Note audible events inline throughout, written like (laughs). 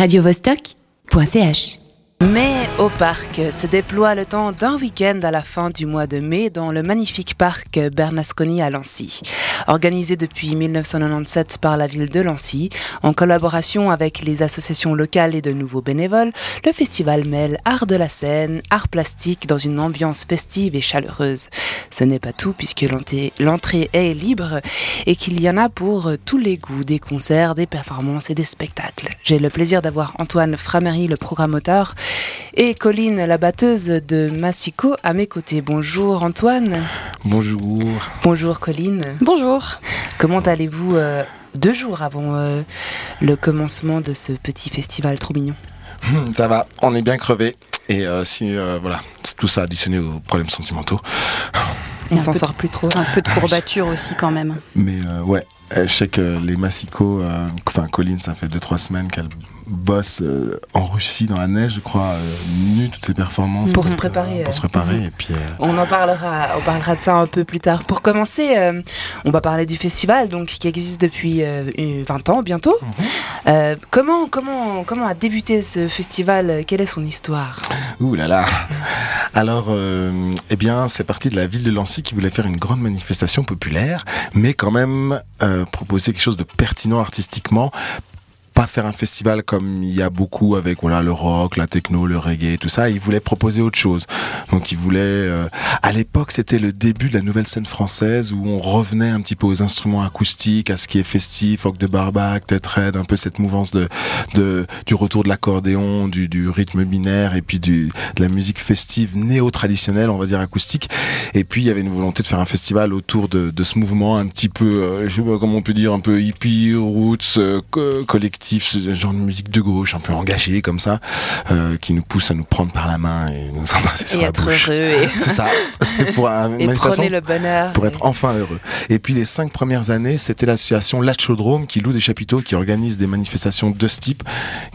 radiovostok.ch Mais au parc se déploie le temps d'un week-end à la fin du mois de mai dans le magnifique parc Bernasconi à Lancy. Organisé depuis 1997 par la ville de Lancy, en collaboration avec les associations locales et de nouveaux bénévoles, le festival mêle art de la scène, art plastique dans une ambiance festive et chaleureuse. Ce n'est pas tout puisque l'entrée est libre et qu'il y en a pour tous les goûts, des concerts, des performances et des spectacles. J'ai le plaisir d'avoir Antoine Framery, le programmateur, et Colline, la batteuse de Massico, à mes côtés. Bonjour Antoine. Bonjour. Bonjour Colline. Bonjour. Comment allez-vous euh, deux jours avant euh, le commencement de ce petit festival trop mignon? (laughs) Ça va, on est bien crevé. Et euh, si, euh, voilà, tout ça additionné aux problèmes sentimentaux. On s'en peu sort plus trop. Un peu de courbature aussi quand même. Mais euh, ouais, je sais que les massicots, euh, enfin Colline, ça fait 2-3 semaines qu'elle bosse euh, en Russie dans la neige, je crois, euh, nue toutes ses performances. Pour se euh, préparer, Pour euh. se préparer. Et puis, euh, On en parlera, on parlera de ça un peu plus tard. Pour commencer, euh, on va parler du festival, donc qui existe depuis euh, euh, 20 ans bientôt. Euh, comment, comment, comment a débuté ce festival? Quelle est son histoire? Ouh là là Alors, euh, eh bien, c'est parti de la ville de Lancy qui voulait faire une grande manifestation populaire, mais quand même euh, proposer quelque chose de pertinent artistiquement. Pas faire un festival comme il y a beaucoup avec voilà le rock, la techno, le reggae, tout ça. Ils voulaient proposer autre chose. Donc ils voulaient. euh, à l'époque, c'était le début de la nouvelle scène française où on revenait un petit peu aux instruments acoustiques, à ce qui est festif, Hoc de Barbac, Tête Red, un peu cette mouvance de, de du retour de l'accordéon, du, du rythme binaire et puis du, de la musique festive néo-traditionnelle, on va dire acoustique. Et puis il y avait une volonté de faire un festival autour de, de ce mouvement un petit peu, euh, je sais pas comment on peut dire, un peu hippie, roots, euh, co- ce genre de musique de gauche, un peu engagée comme ça, euh, qui nous pousse à nous prendre par la main et nous embrasser sur Et la être bouche. heureux et, (laughs) C'est ça. C'était pour un, (laughs) et façon le bonheur. pour être enfin heureux. Et puis les cinq premières années, c'était l'association Lachaudrome qui loue des chapiteaux, qui organise des manifestations de ce type,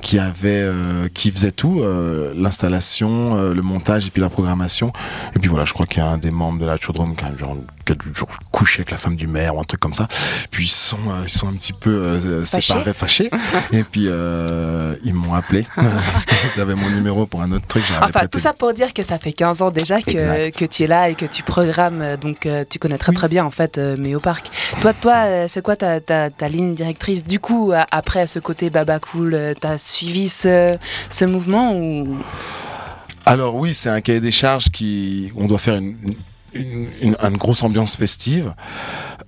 qui avait, euh, qui faisait tout, euh, l'installation, le montage et puis la programmation. Et puis voilà, je crois qu'il y a un des membres de Lachaudrome qui a genre qui a dû coucher avec la femme du maire ou un truc comme ça. Puis ils sont, ils sont un petit peu séparés, fâchés. (laughs) et puis euh, ils m'ont appelé (laughs) parce que c'était mon numéro pour un autre truc. Enfin, prêté- tout ça pour dire que ça fait 15 ans déjà que, que tu es là et que tu programmes, euh, donc euh, tu connais très très bien en fait euh, mais au parc. Toi, toi, c'est quoi ta, ta, ta ligne directrice Du coup, après ce côté baba cool, euh, t'as suivi ce, ce mouvement ou? Alors oui, c'est un cahier des charges qui, on doit faire une, une, une- grosse ambiance festive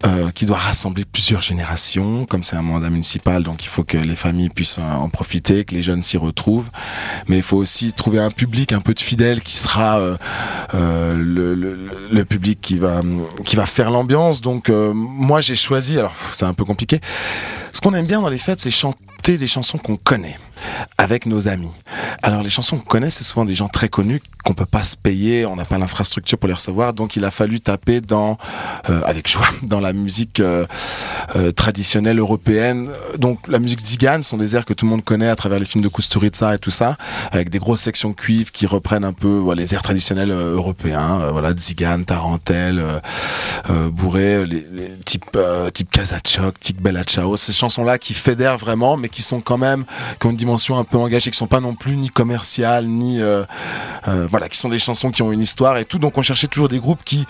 euh, qui doit rassembler plusieurs générations. Comme c'est un mandat municipal, donc il faut que les familles puissent euh, en profiter, que les jeunes s'y retrouvent. Mais il faut aussi trouver un public un peu de fidèles qui sera euh, euh, le, le, le public qui va qui va faire l'ambiance. Donc euh, moi j'ai choisi. Alors c'est un peu compliqué. Ce qu'on aime bien dans les fêtes, c'est chanter des chansons qu'on connaît avec nos amis. Alors les chansons qu'on connaît, c'est souvent des gens très connus qu'on peut pas se payer, on n'a pas l'infrastructure pour les recevoir, donc il a fallu taper dans, euh, avec joie, (laughs) dans la musique euh, euh, traditionnelle européenne. Donc la musique zigane sont des airs que tout le monde connaît à travers les films de Kusturica et tout ça, avec des grosses sections cuivres qui reprennent un peu voilà, les airs traditionnels euh, européens, euh, voilà zigane, tarentelle, euh, bourré, les, les type type Kazachok, type Bella Ciao, ces chansons-là qui fédèrent vraiment, mais qui sont quand même qui ont une dimension un peu engagée, qui sont pas non plus ni commerciales, ni euh, voilà, qui sont des chansons qui ont une histoire et tout. Donc on cherchait toujours des groupes qui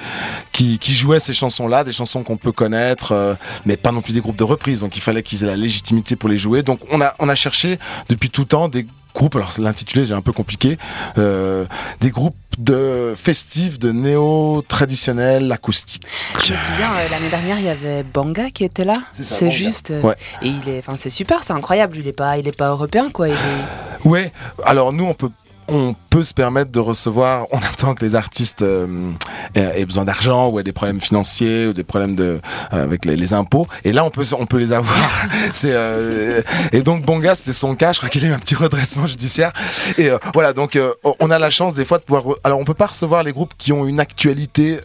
qui, qui jouaient ces chansons-là, des chansons qu'on peut connaître, euh, mais pas non plus des groupes de reprise. Donc il fallait qu'ils aient la légitimité pour les jouer. Donc on a on a cherché depuis tout temps des groupes. Alors l'intitulé j'ai un peu compliqué. euh, des groupes de festifs, de néo traditionnels, acoustiques. Je me souviens euh, l'année dernière il y avait Banga qui était là. C'est juste. euh, Ouais. Et il est, enfin c'est super, c'est incroyable. Il est pas, il est pas européen quoi. Il est... Ouais, alors nous on peut on peut se permettre de recevoir, on attend que les artistes euh, aient, aient besoin d'argent ou aient des problèmes financiers ou des problèmes de euh, avec les, les impôts. Et là on peut on peut les avoir. (laughs) C'est euh, et donc Bonga c'était son cas, je crois qu'il a eu un petit redressement judiciaire. Et voilà. Donc on a la chance des fois de pouvoir alors on peut pas recevoir les groupes qui ont une actualité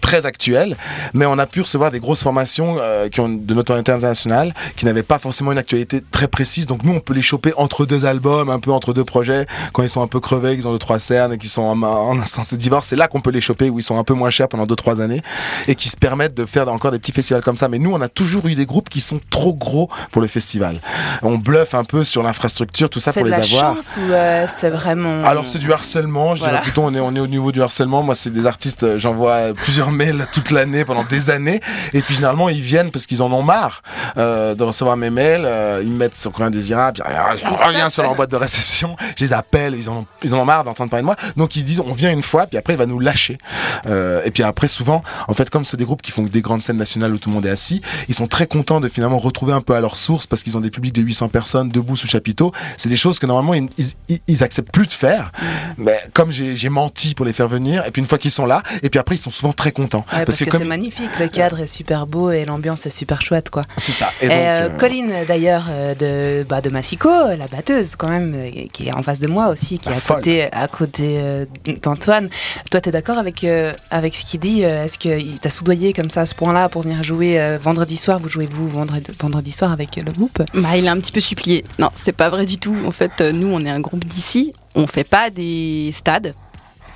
très actuelle, mais on a pu recevoir des grosses formations qui ont de notoriété internationale qui n'avaient pas forcément une actualité très précise. Donc nous on peut les choper entre deux albums, un peu entre deux projets quand ils sont un peu crevés, qu'ils ont deux trois cernes et qui sont en, en instance de divorce, c'est là qu'on peut les choper où ils sont un peu moins chers pendant deux trois années et qui se permettent de faire encore des petits festivals comme ça. Mais nous, on a toujours eu des groupes qui sont trop gros pour le festival. On bluffe un peu sur l'infrastructure, tout ça pour C'est les de la avoir. chance ou euh, c'est vraiment. Alors c'est du harcèlement, je Voilà. dirais plutôt on est, on est au niveau du harcèlement. Moi c'est des artistes, euh, j'envoie plusieurs mails toute l'année pendant des années et puis généralement ils viennent parce qu'ils en ont marre euh, de recevoir mes mails, euh, ils me mettent sur courrier indésirable, je reviens sur leur boîte de réception, je les appelle, ils en ont, ils en ont marre d'entendre parler de moi, donc ils disent on vient une fois puis après il va nous lâcher. Euh, et puis après souvent, en fait comme c'est des groupes qui font des grandes scènes nationales où tout le monde est assis, ils sont très contents de finalement retrouver un peu à leur source parce qu'ils ont des publics de 800 personnes debout sous chapiteau. C'est des choses que normalement ils, ils, ils acceptent plus de faire. Mais comme j'ai menti pour les faire venir, et puis une fois qu'ils sont là, et puis après ils sont souvent très contents. Ouais, parce, que, comme c'est magnifique, le cadre est super beau et l'ambiance est super chouette quoi. c'est ça. Et Et, donc, euh, euh, Colline d'ailleurs euh, de bah, de Massico, la batteuse quand même, euh, qui est en face de moi aussi, qui La est à folle. côté à côté euh, d'Antoine. Toi, t'es d'accord avec euh, avec ce qu'il dit euh, Est-ce qu'il t'a soudoyé comme ça à ce point-là pour venir jouer euh, vendredi soir? Vous jouez vous vendredi, vendredi soir avec le groupe? Bah, il a un petit peu supplié. Non, c'est pas vrai du tout. En fait, euh, nous, on est un groupe d'ici. On fait pas des stades.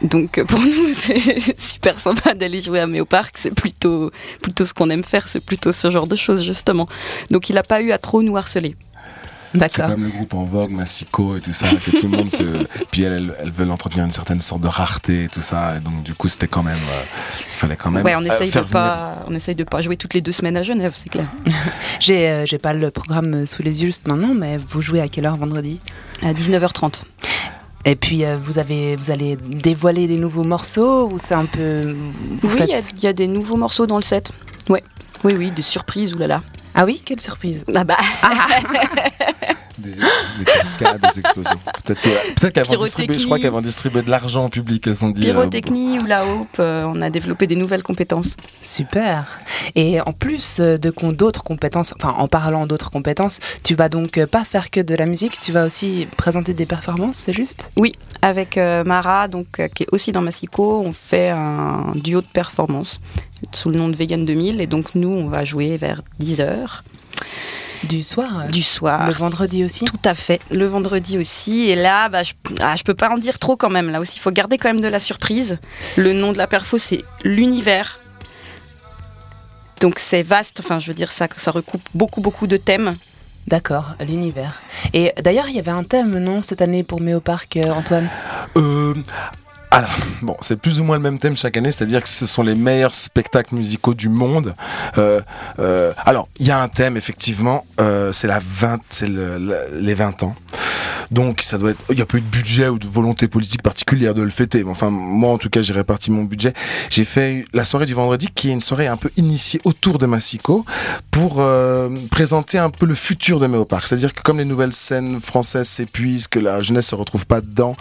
Donc pour (laughs) nous, c'est super sympa d'aller jouer à Méo Park. C'est plutôt, plutôt ce qu'on aime faire. C'est plutôt ce genre de choses, justement. Donc il a pas eu à trop nous harceler. C'est comme le groupe en vogue, Massico et tout ça, que tout le monde se. (laughs) Puis elles, elles, elles veulent entretenir une certaine sorte de rareté et tout ça, et donc du coup c'était quand même. euh, il fallait quand même. Ouais, on euh, essaye de venir- pas, on essaye de pas jouer toutes les deux semaines à Genève, c'est clair. (laughs) J'ai euh, j'ai pas le programme sous les yeux juste maintenant, mais vous jouez à quelle heure vendredi? À 19h30. Et puis euh, vous avez vous allez dévoiler des nouveaux morceaux ou c'est un peu vous Oui, il y, faites- y a des nouveaux morceaux dans le set. Ouais. Oui, oui, des surprises, oulala. Ah oui, quelle surprise. Ah bah, (laughs) Des, des cascades, des explosions. Peut-être que- peut-être qu'elles vont distribuer, je crois qu'elles vont distribuer de l'argent au public, elles ont dit. euh, pyrotechnie ou la hope, euh, on a développé des nouvelles compétences. Super. Et en plus euh, de d'autres compétences, enfin en parlant d'autres compétences, tu vas donc pas faire que de la musique, tu vas aussi présenter des performances, c'est juste? Oui, avec euh, Mara, donc, euh, qui est aussi dans Massico, on fait un duo de performance sous le nom de Vegan 2000. Et donc, nous, on va jouer vers 10h Du soir euh, du soir. Le vendredi aussi Tout à fait, le vendredi aussi. Et là, bah, je, ah, je peux pas en dire trop quand même. Là aussi, il faut garder quand même de la surprise. Le nom de la perfo, c'est l'univers. Donc c'est vaste, enfin je veux dire, ça, ça recoupe beaucoup, beaucoup de thèmes. D'accord, l'univers. Et d'ailleurs, il y avait un thème, non, cette année pour Méo Park, euh, Antoine? Euh, alors, bon, c'est plus ou moins le même thème chaque année, c'est-à-dire que ce sont les meilleurs spectacles musicaux du monde. Euh, euh, alors, il y a un thème, effectivement, euh, c'est la 20, c'est le- le- les 20 ans. Donc, ça doit être, il n'y a pas eu de budget ou de volonté politique particulière de le fêter. Mais enfin, moi, en tout cas, j'ai réparti mon budget. J'ai fait la soirée du vendredi, qui est une soirée un peu initiée autour de Massico, pour euh, présenter un peu le futur de Méopark. C'est-à-dire que comme les nouvelles scènes françaises s'épuisent, que la jeunesse se retrouve pas dedans,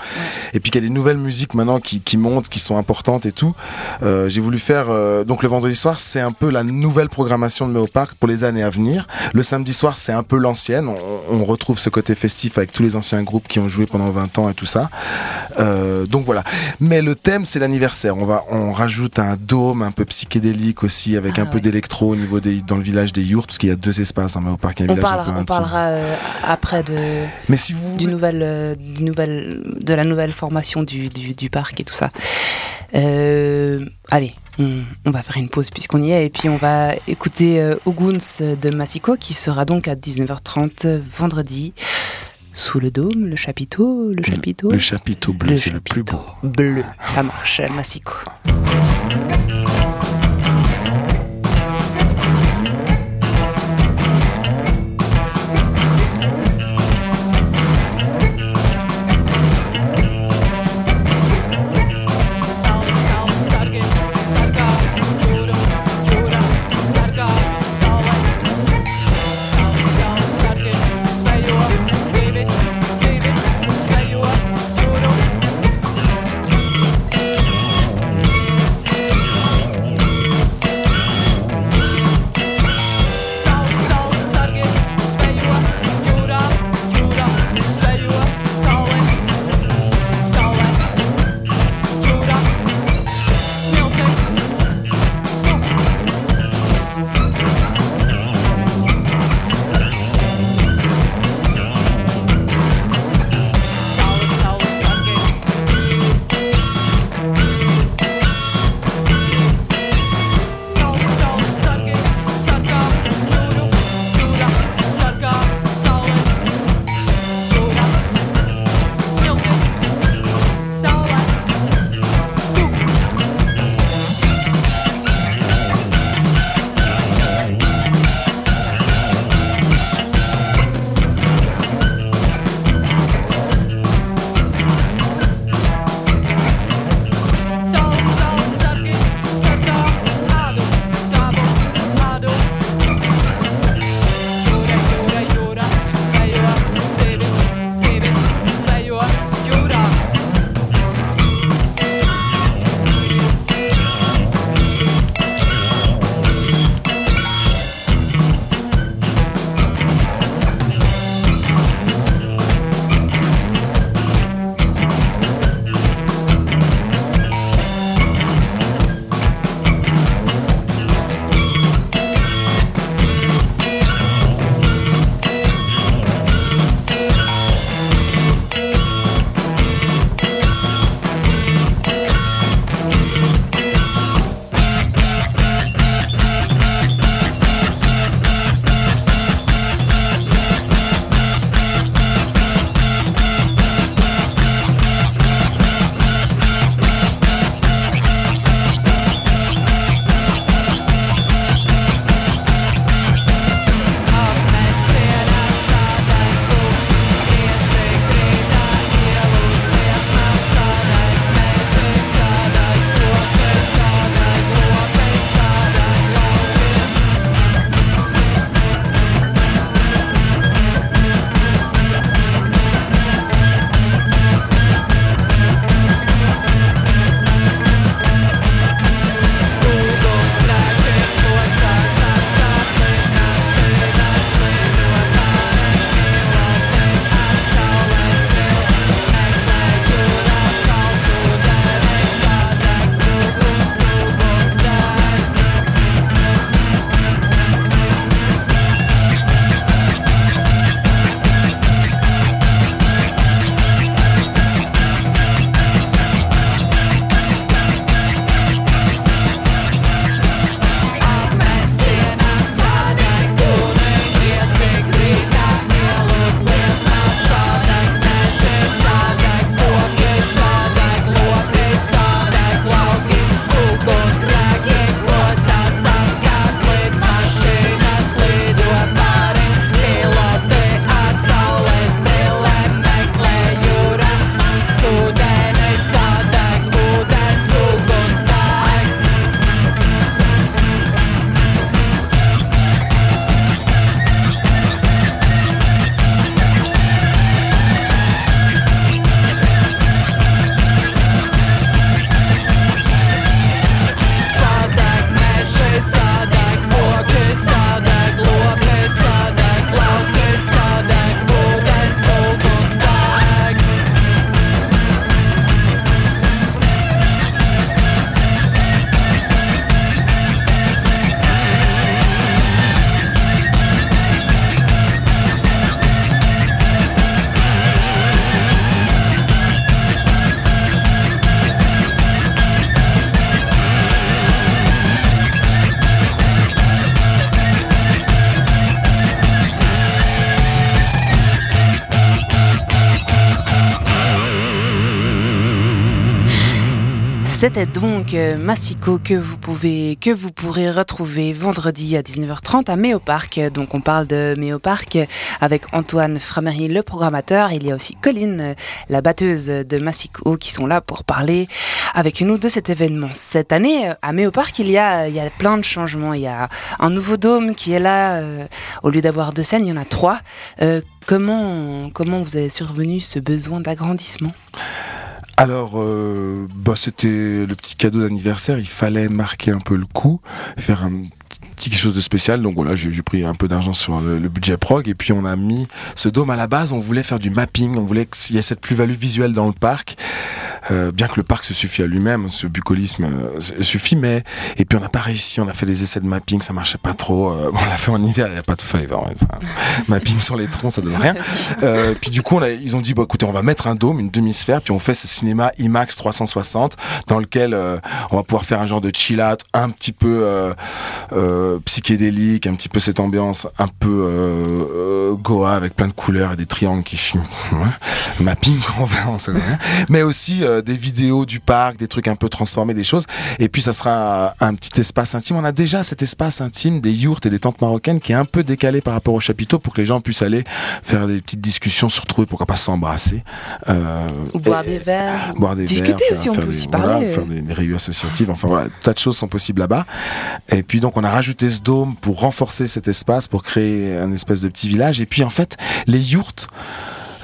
et puis qu'il y a des nouvelles musiques maintenant qui, qui montent, qui sont importantes et tout. Euh, j'ai voulu faire euh, donc le vendredi soir, c'est un peu la nouvelle programmation de Méopark pour les années à venir. Le samedi soir, c'est un peu l'ancienne. On, on retrouve ce côté festif avec tous les anciens groupes qui ont joué pendant 20 ans et tout ça. Euh, donc voilà. Mais le thème, c'est l'anniversaire. On va, on rajoute un dôme un peu psychédélique aussi, avec Ah un peu d'électro au niveau des, dans le village des Yourtes, parce qu'il y a deux espaces dans Méopark, il y a un on village un parlera, peu on parlera euh, après de, Mais si vous du nouvel, euh, du nouvel, de la nouvelle formation du, du, du parc et tout ça. Allez, on, on va faire une pause puisqu'on y est et puis on va écouter Oguns de Massico qui sera donc à 19h30 vendredi sous le dôme, le chapiteau, le chapiteau, le chapiteau bleu, c'est le plus beau. bleu. Ça marche, Massico. C'était donc euh, Massico que vous pouvez que vous pourrez retrouver vendredi à 19h30 à Méo Park. Donc on parle de Méo Park avec Antoine Framery le programmateur. Il y a aussi Colline euh, la batteuse de Massico qui sont là pour parler avec nous de cet événement. Cette année euh, à Méo Park, il y a il y a plein de changements. Il y a un nouveau dôme qui est là au lieu d'avoir deux scènes, il y en a trois. comment comment vous avez survenu ce besoin d'agrandissement? Alors, euh, bah, c'était le petit cadeau d'anniversaire. Il fallait marquer un peu le coup, faire un petit quelque chose de spécial. Donc voilà, j'ai pris un peu d'argent sur le, budget prog et puis on a mis ce dôme à la base. On voulait faire du mapping, on voulait qu'il y ait cette plus-value visuelle dans le parc. Euh, bien que le parc se suffit à lui-même, ce bucolisme euh, suffit, mais et puis on n'a pas réussi, on a fait des essais de mapping, ça marchait pas trop. Euh, on l'a fait en hiver, il n'y a pas de feuilles, (laughs) mapping sur les troncs, ça donne rien. puis du coup, ils ont dit, bah, écoutez, on va mettre un dôme, une demi-sphère, puis on fait ce cinéma IMAX 360 dans lequel on va pouvoir faire un genre de chill-out un petit peu psychédélique, un petit peu cette ambiance un peu Goa avec plein de couleurs et des triangles qui chient. mapping, (laughs) on va, on sait rien. Mais aussi euh, des vidéos du parc, des trucs un peu transformés, des choses. Et puis ça sera un, petit espace intime. On a déjà cet espace intime des yourtes et des tentes marocaines qui est un peu décalé par rapport au chapiteau pour que les gens puissent aller faire des petites discussions, se retrouver, pourquoi pas s'embrasser. Euh, Ou boire des verres. Boire des Discuter verres, aussi, on peut aussi parler. faire des, réunions associatives. Enfin voilà, tas de choses sont possibles là-bas. Et puis donc on a rajouté ce dôme pour renforcer cet espace, pour créer un espèce de petit village. Et puis en fait, les yourtes,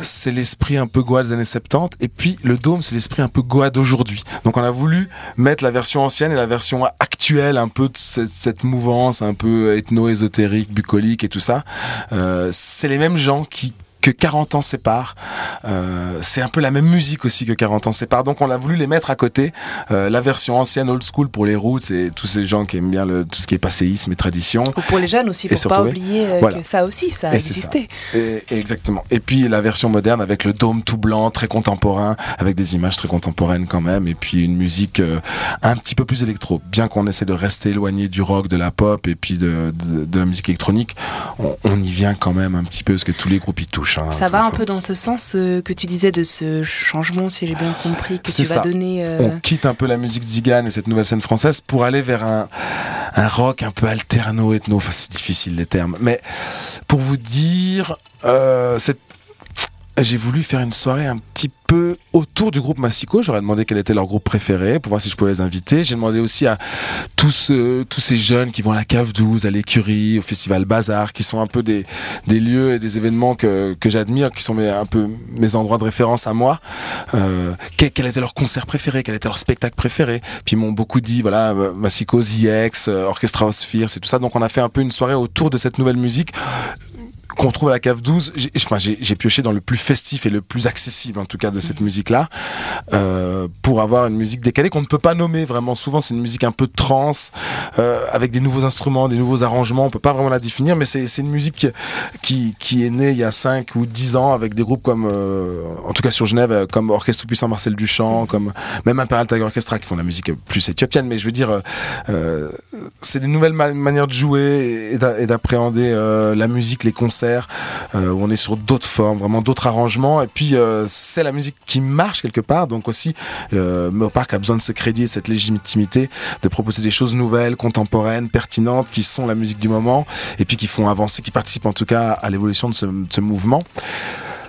c'est l'esprit un peu Goa des années 70 et puis le dôme c'est l'esprit un peu Goa d'aujourd'hui. Donc on a voulu mettre la version ancienne et la version actuelle un peu de cette, mouvance un peu ethno-ésotérique, bucolique et tout ça. Euh, c'est les mêmes gens qui que 40 ans séparent. Euh, c'est un peu la même musique aussi que 40 ans séparent. Donc on a voulu les mettre à côté. Euh, la version ancienne, old school pour les roots et tous ces gens qui aiment bien le, tout ce qui est passéisme et tradition. Ou pour les jeunes aussi, pour pas oublier euh, que ça aussi, ça a existé. Et, exactement. Et puis la version moderne avec le dôme tout blanc, très contemporain, avec des images très contemporaines quand même, et puis une musique euh, un petit peu plus électro. Bien qu'on essaie de rester éloigné du rock, de la pop et puis de, de, de la musique électronique, on, on, y vient quand même un petit peu parce que tous les groupes y touchent. Hein, ça va un peu dans ce sens euh, que tu disais de ce changement, si j'ai bien compris, que tu vas donner. Euh, On quitte un peu la musique zigane et cette nouvelle scène française pour aller vers un, un rock un peu alterno, ethno. Enfin, c'est difficile les termes. Mais pour vous dire, euh, j'ai voulu faire une soirée un petit peu autour du groupe Massico. J'aurais demandé quel était leur groupe préféré pour voir si je pouvais les inviter. J'ai demandé aussi à tous, euh, tous ces jeunes qui vont à la Cave 12, à l'écurie, au Festival Bazar, qui sont un peu des, des lieux et des événements que, que j'admire, qui sont un peu mes endroits de référence à moi. Euh, quel, était leur concert préféré, quel était leur spectacle préféré? Puis ils m'ont beaucoup dit, voilà, Massico, ZX, euh, Orchestra Osphere, c'est tout ça. Donc on a fait un peu une soirée autour de cette nouvelle musique qu'on trouve à la cave 12, j'ai, enfin j'ai, pioché dans le plus festif et le plus accessible en tout cas de cette mm. musique là euh, pour avoir une musique décalée qu'on ne peut pas nommer vraiment souvent c'est une musique un peu trans euh, avec des nouveaux instruments des nouveaux arrangements on peut pas vraiment la définir mais c'est, c'est une musique qui, qui est née il y a 5 ou 10 ans avec des groupes comme euh, en tout cas sur Genève comme Orchestre Puissant Marcel Duchamp mm. comme même Imperial Tiger Orchestra qui font la musique plus éthiopienne mais je veux dire c'est des nouvelles manières de jouer et, d'appréhender la musique les concerts euh, où on est sur d'autres formes, vraiment d'autres arrangements. Et puis euh, c'est la musique qui marche quelque part. Donc aussi, euh, a besoin de ce crédit et cette légitimité de proposer des choses nouvelles, contemporaines, pertinentes, qui sont la musique du moment et puis qui font avancer, qui participent en tout cas à l'évolution de ce, ce mouvement.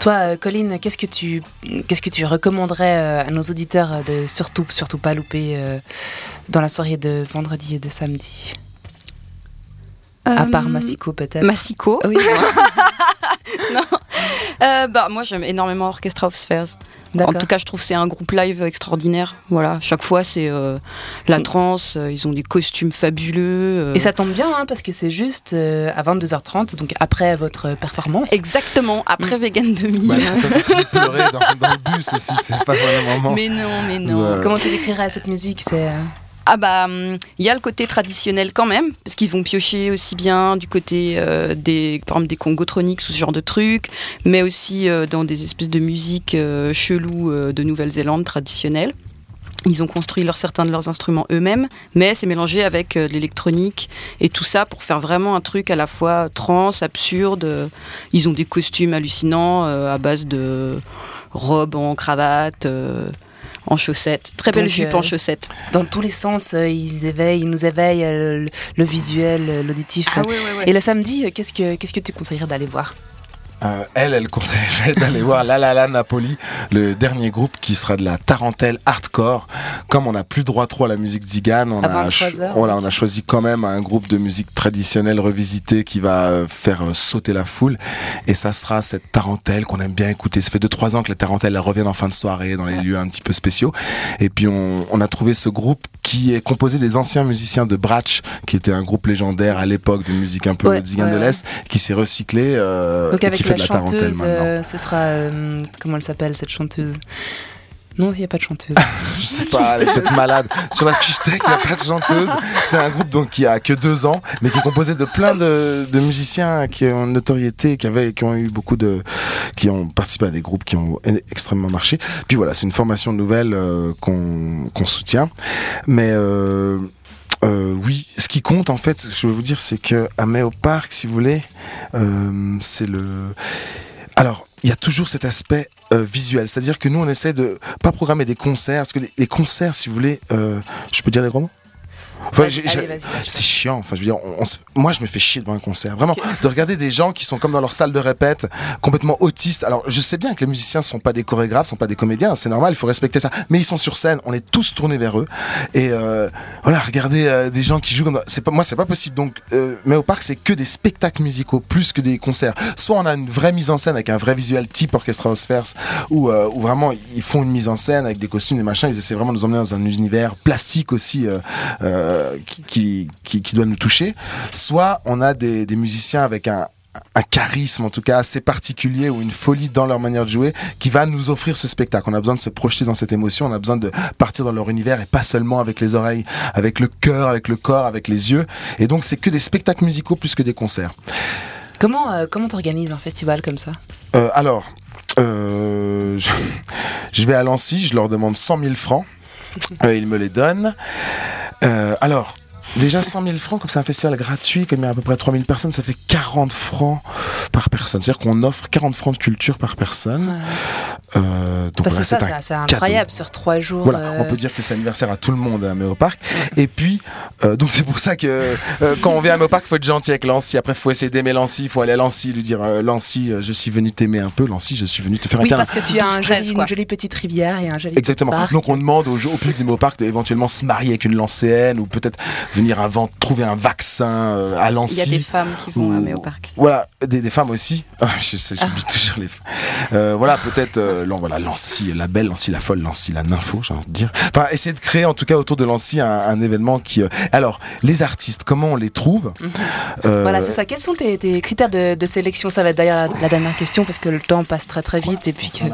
Toi, euh, Colline, qu'est-ce que tu qu'est-ce que tu recommanderais à nos auditeurs de surtout surtout pas louper dans la soirée de vendredi et de samedi? À part euh, Massico peut-être. Massico Oui. (laughs) non. Euh, bah, moi j'aime énormément Orchestra of Spheres. En tout cas, je trouve c'est un groupe live extraordinaire. Voilà, chaque fois c'est euh, la trance, ils ont des costumes fabuleux. Et ça tombe bien hein, parce que c'est juste à 22h30, donc après votre performance. Exactement, après mm. Vegan Demi. Bah, pleurer dans, dans, le bus aussi, c'est pas vraiment. Mais non, mais non. Comment tu décrirais cette musique C'est ah bah, hum, il y a le côté traditionnel quand même, parce qu'ils vont piocher aussi bien du côté euh, des, par exemple, des congotroniques ce genre de trucs, mais aussi euh, dans des espèces de musique euh, chelou de Nouvelle-Zélande traditionnelle. Ils ont construit leur, certains de leurs instruments eux-mêmes, mais c'est mélangé avec l'électronique et tout ça pour faire vraiment un truc à la fois trans, absurde. Ils ont des costumes hallucinants à base de robes en cravate en chaussettes. Très belle Donc, jupe euh, en chaussettes. Dans tous les sens, euh, ils éveillent, ils nous éveillent euh, le, le visuel, euh, l'auditif. Ah ouais, ouais, ouais. Et le samedi, euh, qu'est-ce que qu'est-ce que tu conseillerais d'aller voir? Euh, elle, elle conseillerait (laughs) d'aller voir La La La Napoli, le dernier groupe qui sera de la tarentelle hardcore. Comme on n'a plus droit trop à la musique zigane, on a, 23 cho- heures. voilà, on a choisi quand même un groupe de musique traditionnelle revisité qui va euh, faire euh, sauter la foule. Et ça sera cette tarentelle qu'on aime bien écouter. Ça fait 2-3 ans que la tarentelle elle revient en fin de soirée dans les lieux un petit peu spéciaux. Et puis on, on a trouvé ce groupe qui est composé des anciens musiciens de Bratch, qui était un groupe légendaire à l'époque de musique un peu Ouais, ouais, de l'Est, qui s'est recyclé euh, Donc et avec qui fait la de la tarentelle chanteuse, maintenant. euh, ce sera euh, comment elle s'appelle cette chanteuse? Non, il n'y a pas de chanteuse. (laughs) Je sais pas, elle est peut-être malade. Sur la fiche tech, il n'y a pas de chanteuse. C'est un groupe qui a que deux ans, mais qui est composé de plein de, musiciens qui ont une notoriété, qui avaient, qui ont eu beaucoup de, qui ont participé à des groupes qui ont extrêmement marché. Puis voilà, c'est une formation nouvelle euh, qu'on soutient, mais euh, euh, oui, ce qui compte en fait, je vais vous dire, c'est que à si vous voulez, c'est le. Alors, il y a toujours cet aspect euh, visuel, c'est-à-dire que nous, on essaie de pas programmer des concerts, parce que les, les concerts, si vous voulez, euh, je peux dire des gros mots? Enfin, c'est chiant. Enfin, je veux dire, on- on se- moi, je me fais chier devant un concert. Vraiment, de regarder des gens qui sont comme dans leur salle de répète, complètement autistes. Alors, je sais bien que les musiciens sont pas des chorégraphes, sont pas des comédiens. C'est normal, il faut respecter ça. Mais ils sont sur scène. On est tous tournés vers eux. Et euh, voilà, regarder euh, des gens qui jouent comme c'est pas moi, c'est pas possible. Donc, euh, mais au parc, c'est que des spectacles musicaux plus que des concerts. Soit on a une vraie mise en scène avec un vrai visuel type Orchestra Osphers, où, où vraiment ils font une mise en scène avec des costumes, des machins. Ils essaient vraiment de nous emmener dans un univers plastique aussi euh, euh, qui, qui, qui, qui doit nous toucher. Soit on a des, des musiciens avec un un charisme en tout cas assez particulier ou une folie dans leur manière de jouer qui va nous offrir ce spectacle. On a besoin de se projeter dans cette émotion, on a besoin de partir dans leur univers et pas seulement avec les oreilles, avec le cœur, avec le corps, avec les yeux. Et donc c'est que des spectacles musicaux plus que des concerts. Comment euh, comment t'organises un festival comme ça? Euh, alors, euh, je, je vais à Lancy, je leur demande 100 000 francs. (laughs) Euh, ils me les donnent. Euh, alors, déjà 100 000 francs, comme c'est un festival gratuit, comme il y a à peu près 3 000 personnes, ça fait 40 francs par personne. C'est-à-dire qu'on offre 40 francs de culture par personne. Euh, donc que ça, c'est c'est c'est incroyable sur trois jours. voilà, euh, on peut dire que c'est anniversaire à tout le monde à Méo Park. Et puis, euh, donc c'est pour ça que quand on vient à Méo Park, il faut être gentil avec Lancy. Après, il faut essayer d'aimer Lancy. Il faut aller à Lancy, lui dire Lancy, je suis venu t'aimer un peu. Lancy, je suis venu te faire Oui, un câlin. parce que tu as un joli- une jolie petite rivière et un joli Exactement. parc. Donc on demande au, au public du Méo Park d'éventuellement se marier avec une lancéenne ou peut-être venir avant trouver un vaccin à Il Lancy. y a des femmes qui vont à ou- Méo Park. Voilà, des, des femmes aussi. (laughs) Ah, je sais, j'oublie toujours les femmes. Voilà, peut-être, euh, voilà, Lancy, la belle, Lancy, la folle, Lancy, la nympho, j'ai envie de dire. Enfin, essayer de créer, en tout cas, autour de Lancy, un, un événement qui. euh, Alors, les artistes, comment on les trouve Euh, Voilà, c'est ça. Quels sont tes, tes critères de, de sélection? Ça va être d'ailleurs la, la dernière question parce que le temps passe très très vite et puis que.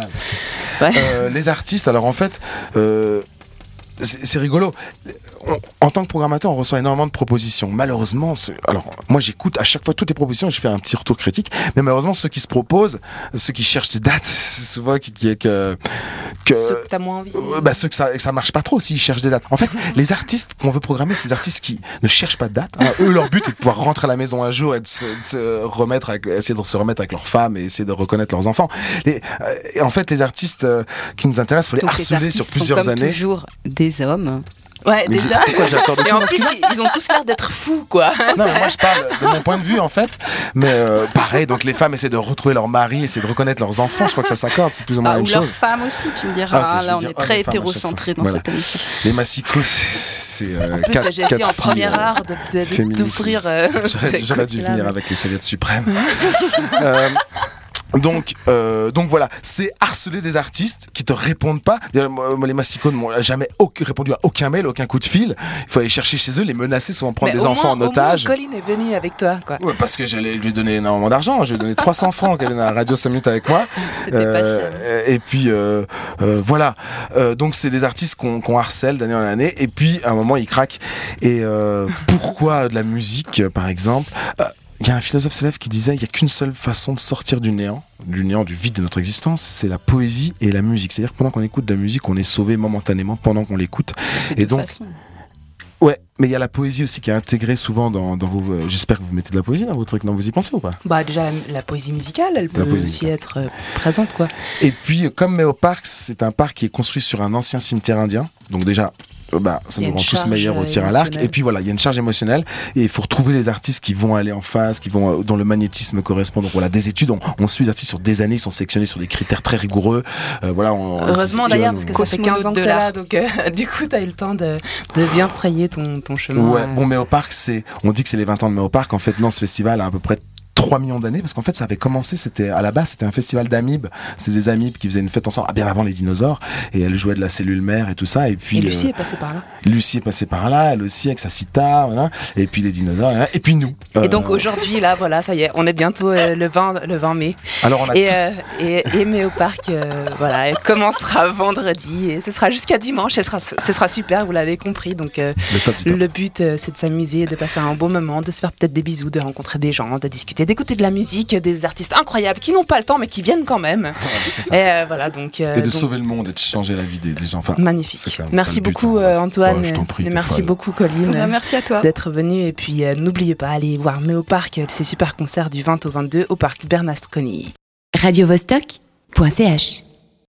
Ouais. Euh, les artistes, alors en fait, c'est rigolo. On- en tant que programmateur, on reçoit énormément de propositions. Malheureusement, ce- alors moi j'écoute à chaque fois toutes les propositions, et je fais un petit retour critique. Mais malheureusement, ceux qui se proposent, ceux qui cherchent des dates, (laughs) c'est souvent qui, qui est que que Ceux que t'as moins envie. euh, bah, ceux que ça, que ça marche pas trop s'ils cherchent des dates. En fait, (laughs) les artistes qu'on veut programmer, c'est des artistes qui ne cherchent pas de date. hein. Eux, leur but, c'est de pouvoir rentrer à la maison un jour et de se, de se remettre, avec, essayer de se remettre avec leurs femmes et essayer de reconnaître leurs enfants. Et, euh, et en fait, les artistes euh, qui nous intéressent, faut les Donc les harceler sur sont plusieurs comme années. toujours des hommes. Ouais, Mais déjà. Et en plus, ils, ils ont tous l'air d'être fous, quoi. non, mais moi je parle de mon point de vue en fait, mais euh, pareil. Donc les femmes essaient de retrouver leur mari, essaient de reconnaître leurs enfants. Je crois que ça s'accorde, c'est plus ou moins Ah, la ou même leurs chose. femmes aussi, tu me diras. Ah, là, on dire est très chaque hétérocentré dans Voilà. cette émission. Les massicos, c'est euh, En plus, quatre- j'ai en première euh, heure d'ouvrir. euh, J'aurais dû venir avec les serviettes suprêmes. (laughs) Euh, donc, euh, donc voilà, c'est harceler des artistes qui te répondent pas. Moi, les massicots ne m'ont jamais répondu à aucun mail, aucun coup de fil. Il faut aller chercher chez eux, les menacer, souvent prendre Mais des enfants moins- en otage. Au moins, Colin est venu avec toi, quoi. Ouais, parce que j'allais lui donner énormément d'argent. Je lui ai donné 300 francs qu'elle est à la radio 5 minutes avec moi. (laughs) C'était pas. Euh, Et puis euh, euh, voilà. Euh, donc c'est des artistes qu'on harcèle d'année en année. Et puis à un moment ils craquent. Et euh, pourquoi de la musique, euh, par exemple? Euh, Il y a un philosophe célèbre qui disait il n'y a qu'une seule façon de sortir du néant, du néant, du vide de notre existence, c'est la poésie et la musique. C'est-à-dire que pendant qu'on écoute de la musique, on est sauvé momentanément pendant qu'on l'écoute. Et donc, façon. Ouais, mais il y a la poésie aussi qui est intégrée souvent dans, dans vos. euh, J'espère que vous mettez de la poésie dans vos trucs, non Vous y pensez ou pas? Bah déjà la, poésie musicale, elle peut aussi musicale. être euh, présente quoi. Et puis, euh, comme Méo Park, c'est un parc qui est construit sur un ancien cimetière indien. Donc déjà, bah, ça nous rend tous meilleurs au euh, tir à l'arc. Et puis voilà, il y a une charge émotionnelle. Et il faut retrouver les artistes qui vont aller en phase, qui vont, euh, dont le magnétisme correspond. Donc voilà, des études, on, on suit les artistes sur des années, ils sont sélectionnés sur des critères très rigoureux. Euh, voilà, on, Heureusement c'est- d'ailleurs parce que ça fait Cosmonaute 15 ans que de t'es là, donc euh, (laughs) du coup t'as eu le temps de, de bien frayer ton, ton chemin. Ouais, euh. bon, Méo Park, c'est, on dit que c'est les 20 ans de Méo Park. En fait, non, ce festival a à peu près 3 millions d'années parce qu'en fait ça avait commencé c'était à la base c'était un festival d'amibes c'est des amibes qui faisaient une fête ensemble ah, bien avant les dinosaures et elle jouait de la cellule mère et tout ça et puis Et Lucie euh, est passée par là. Lucie est passée par là elle aussi avec sa cita voilà et puis les dinosaures voilà. et puis nous Et donc Euh, aujourd'hui là voilà ça y est on est bientôt euh, le 20 le 20 mai alors on a et, tous- et, et Méo Park euh, voilà elle commencera vendredi et ce sera jusqu'à dimanche ce sera ce sera super vous l'avez compris donc le top top. le but c'est de s'amuser de passer un bon moment de se faire peut-être des bisous de rencontrer des gens de discuter d'écouter de la musique des artistes incroyables qui n'ont pas le temps mais qui viennent quand même (laughs) C'est et euh, voilà donc, euh, et de donc, sauver le monde et de changer la vie des, des gens enfin c'est magnifique merci but, beaucoup hein. euh, Antoine Ouais, je t'en prie, et t'es merci folle. beaucoup Colline Bah, merci à toi. d'être venu et puis euh, n'oubliez pas allez voir Méo Park euh, ces super concerts du 20 au 22 au parc Bernasconi radiovostok.ch